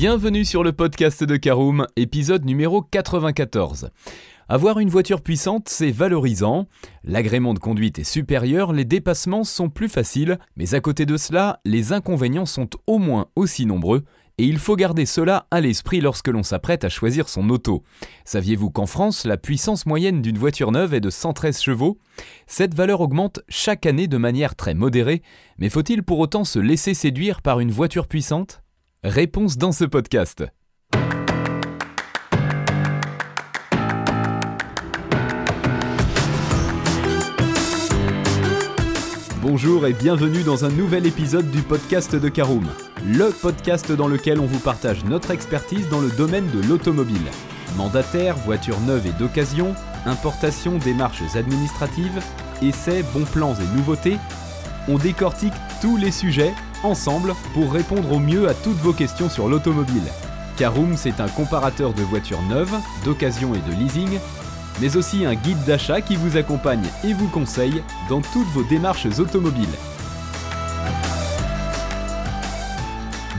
Bienvenue sur le podcast de Caroom, épisode numéro 94. Avoir une voiture puissante, c'est valorisant. L'agrément de conduite est supérieur, les dépassements sont plus faciles, mais à côté de cela, les inconvénients sont au moins aussi nombreux et il faut garder cela à l'esprit lorsque l'on s'apprête à choisir son auto. Saviez-vous qu'en France, la puissance moyenne d'une voiture neuve est de 113 chevaux? Cette valeur augmente chaque année de manière très modérée, mais faut-il pour autant se laisser séduire par une voiture puissante? Réponse dans ce podcast. Bonjour et bienvenue dans un nouvel épisode du podcast de Caroom, le podcast dans lequel on vous partage notre expertise dans le domaine de l'automobile. Mandataire, voitures neuves et d'occasion, importation, démarches administratives, essais, bons plans et nouveautés, on décortique tous les sujets ensemble pour répondre au mieux à toutes vos questions sur l'automobile. Caroom, c'est un comparateur de voitures neuves, d'occasion et de leasing mais aussi un guide d'achat qui vous accompagne et vous conseille dans toutes vos démarches automobiles.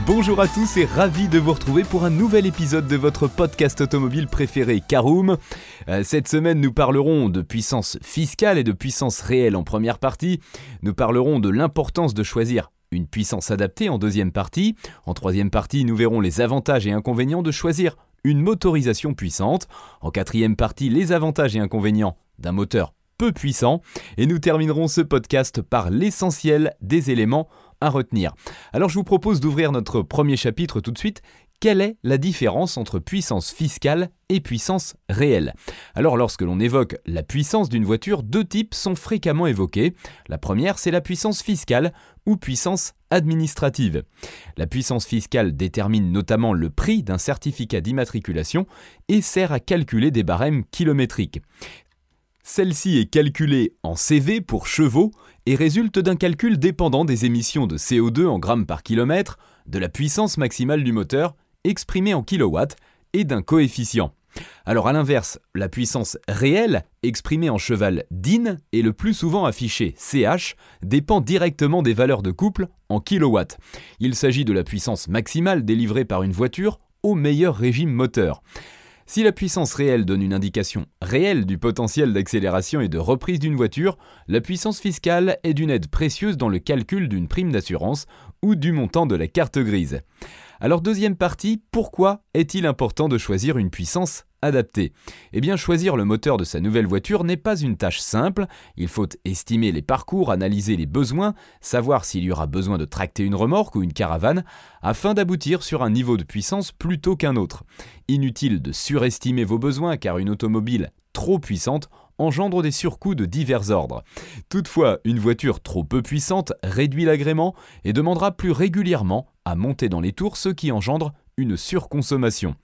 Bonjour à tous et ravi de vous retrouver pour un nouvel épisode de votre podcast automobile préféré Caroom. Euh, cette semaine nous parlerons de puissance fiscale et de puissance réelle en première partie. Nous parlerons de l'importance de choisir une puissance adaptée en deuxième partie. En troisième partie, nous verrons les avantages et inconvénients de choisir une motorisation puissante. En quatrième partie, les avantages et inconvénients d'un moteur peu puissant. Et nous terminerons ce podcast par l'essentiel des éléments à retenir. Alors je vous propose d'ouvrir notre premier chapitre tout de suite quelle est la différence entre puissance fiscale et puissance réelle? Alors lorsque l'on évoque la puissance d'une voiture, deux types sont fréquemment évoqués. La première, c'est la puissance fiscale ou puissance administrative. La puissance fiscale détermine notamment le prix d'un certificat d'immatriculation et sert à calculer des barèmes kilométriques. Celle-ci est calculée en CV pour chevaux et résulte d'un calcul dépendant des émissions de CO2 en grammes par kilomètre, de la puissance maximale du moteur exprimé en kilowatts et d'un coefficient. Alors à l'inverse, la puissance réelle, exprimée en cheval DIN et le plus souvent affichée CH, dépend directement des valeurs de couple en kilowatts. Il s'agit de la puissance maximale délivrée par une voiture au meilleur régime moteur. Si la puissance réelle donne une indication réelle du potentiel d'accélération et de reprise d'une voiture, la puissance fiscale est d'une aide précieuse dans le calcul d'une prime d'assurance ou du montant de la carte grise. Alors deuxième partie, pourquoi est-il important de choisir une puissance adaptée? Eh bien choisir le moteur de sa nouvelle voiture n'est pas une tâche simple, il faut estimer les parcours, analyser les besoins, savoir s'il y aura besoin de tracter une remorque ou une caravane, afin d'aboutir sur un niveau de puissance plutôt qu'un autre. Inutile de surestimer vos besoins car une automobile trop puissante engendre des surcoûts de divers ordres. Toutefois, une voiture trop peu puissante réduit l'agrément et demandera plus régulièrement monter dans les tours, ce qui engendre une surconsommation.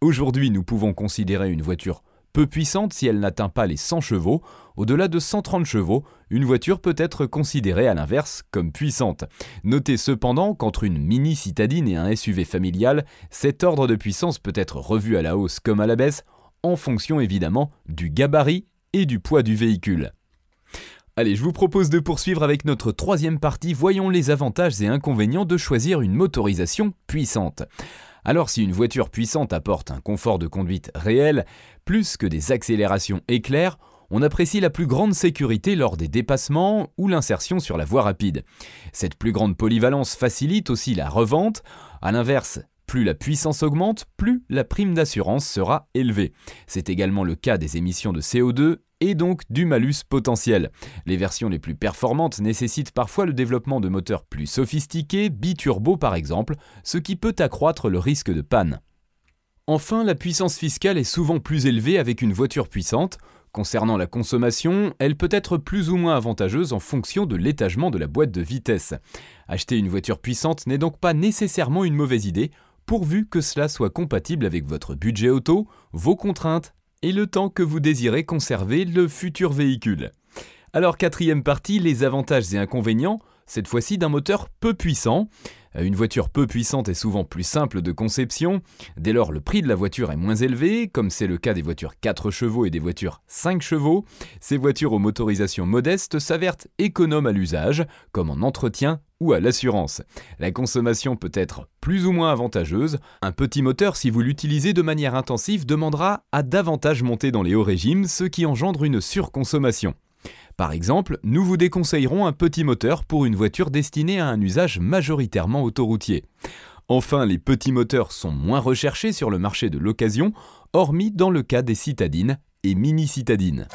Aujourd'hui, nous pouvons considérer une voiture peu puissante si elle n'atteint pas les 100 chevaux. Au-delà de 130 chevaux, une voiture peut être considérée à l'inverse comme puissante. Notez cependant qu'entre une mini citadine et un SUV familial, cet ordre de puissance peut être revu à la hausse comme à la baisse, en fonction évidemment du gabarit et du poids du véhicule. Allez, je vous propose de poursuivre avec notre troisième partie. Voyons les avantages et inconvénients de choisir une motorisation puissante. Alors si une voiture puissante apporte un confort de conduite réel, plus que des accélérations éclairs, on apprécie la plus grande sécurité lors des dépassements ou l'insertion sur la voie rapide. Cette plus grande polyvalence facilite aussi la revente. A l'inverse, plus la puissance augmente, plus la prime d'assurance sera élevée. C'est également le cas des émissions de CO2 et donc du malus potentiel. Les versions les plus performantes nécessitent parfois le développement de moteurs plus sophistiqués, biturbo par exemple, ce qui peut accroître le risque de panne. Enfin, la puissance fiscale est souvent plus élevée avec une voiture puissante. Concernant la consommation, elle peut être plus ou moins avantageuse en fonction de l'étagement de la boîte de vitesse. Acheter une voiture puissante n'est donc pas nécessairement une mauvaise idée, pourvu que cela soit compatible avec votre budget auto, vos contraintes et le temps que vous désirez conserver le futur véhicule. Alors quatrième partie, les avantages et inconvénients, cette fois-ci d'un moteur peu puissant. Une voiture peu puissante est souvent plus simple de conception, dès lors le prix de la voiture est moins élevé, comme c'est le cas des voitures 4 chevaux et des voitures 5 chevaux. Ces voitures aux motorisations modestes s'avèrent économes à l'usage, comme en entretien ou à l'assurance. La consommation peut être plus ou moins avantageuse. Un petit moteur, si vous l'utilisez de manière intensive, demandera à davantage monter dans les hauts régimes, ce qui engendre une surconsommation. Par exemple, nous vous déconseillerons un petit moteur pour une voiture destinée à un usage majoritairement autoroutier. Enfin, les petits moteurs sont moins recherchés sur le marché de l'occasion, hormis dans le cas des citadines et mini-citadines.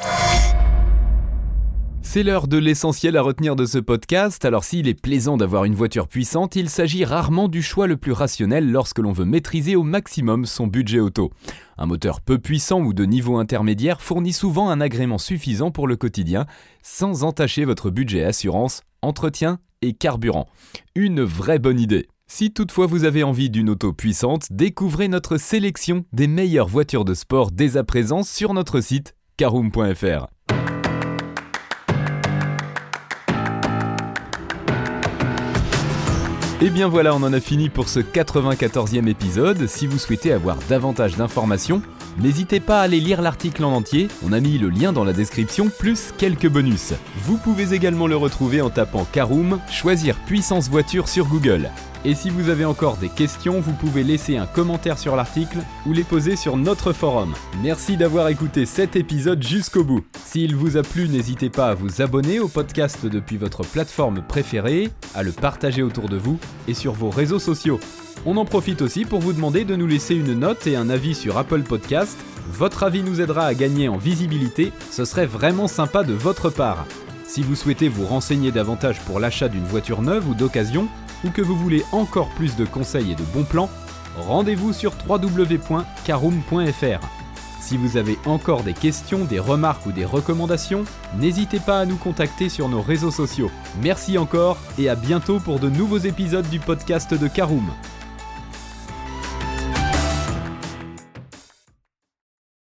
C'est l'heure de l'essentiel à retenir de ce podcast, alors s'il est plaisant d'avoir une voiture puissante, il s'agit rarement du choix le plus rationnel lorsque l'on veut maîtriser au maximum son budget auto. Un moteur peu puissant ou de niveau intermédiaire fournit souvent un agrément suffisant pour le quotidien, sans entacher votre budget assurance, entretien et carburant. Une vraie bonne idée. Si toutefois vous avez envie d'une auto puissante, découvrez notre sélection des meilleures voitures de sport dès à présent sur notre site caroom.fr. Et bien voilà, on en a fini pour ce 94e épisode. Si vous souhaitez avoir davantage d'informations, n'hésitez pas à aller lire l'article en entier, on a mis le lien dans la description, plus quelques bonus. Vous pouvez également le retrouver en tapant Caroom, choisir puissance voiture sur Google. Et si vous avez encore des questions, vous pouvez laisser un commentaire sur l'article ou les poser sur notre forum. Merci d'avoir écouté cet épisode jusqu'au bout. S'il vous a plu, n'hésitez pas à vous abonner au podcast depuis votre plateforme préférée, à le partager autour de vous et sur vos réseaux sociaux. On en profite aussi pour vous demander de nous laisser une note et un avis sur Apple Podcast. Votre avis nous aidera à gagner en visibilité, ce serait vraiment sympa de votre part. Si vous souhaitez vous renseigner davantage pour l'achat d'une voiture neuve ou d'occasion, ou que vous voulez encore plus de conseils et de bons plans, rendez-vous sur www.caroom.fr. Si vous avez encore des questions, des remarques ou des recommandations, n'hésitez pas à nous contacter sur nos réseaux sociaux. Merci encore et à bientôt pour de nouveaux épisodes du podcast de Caroom.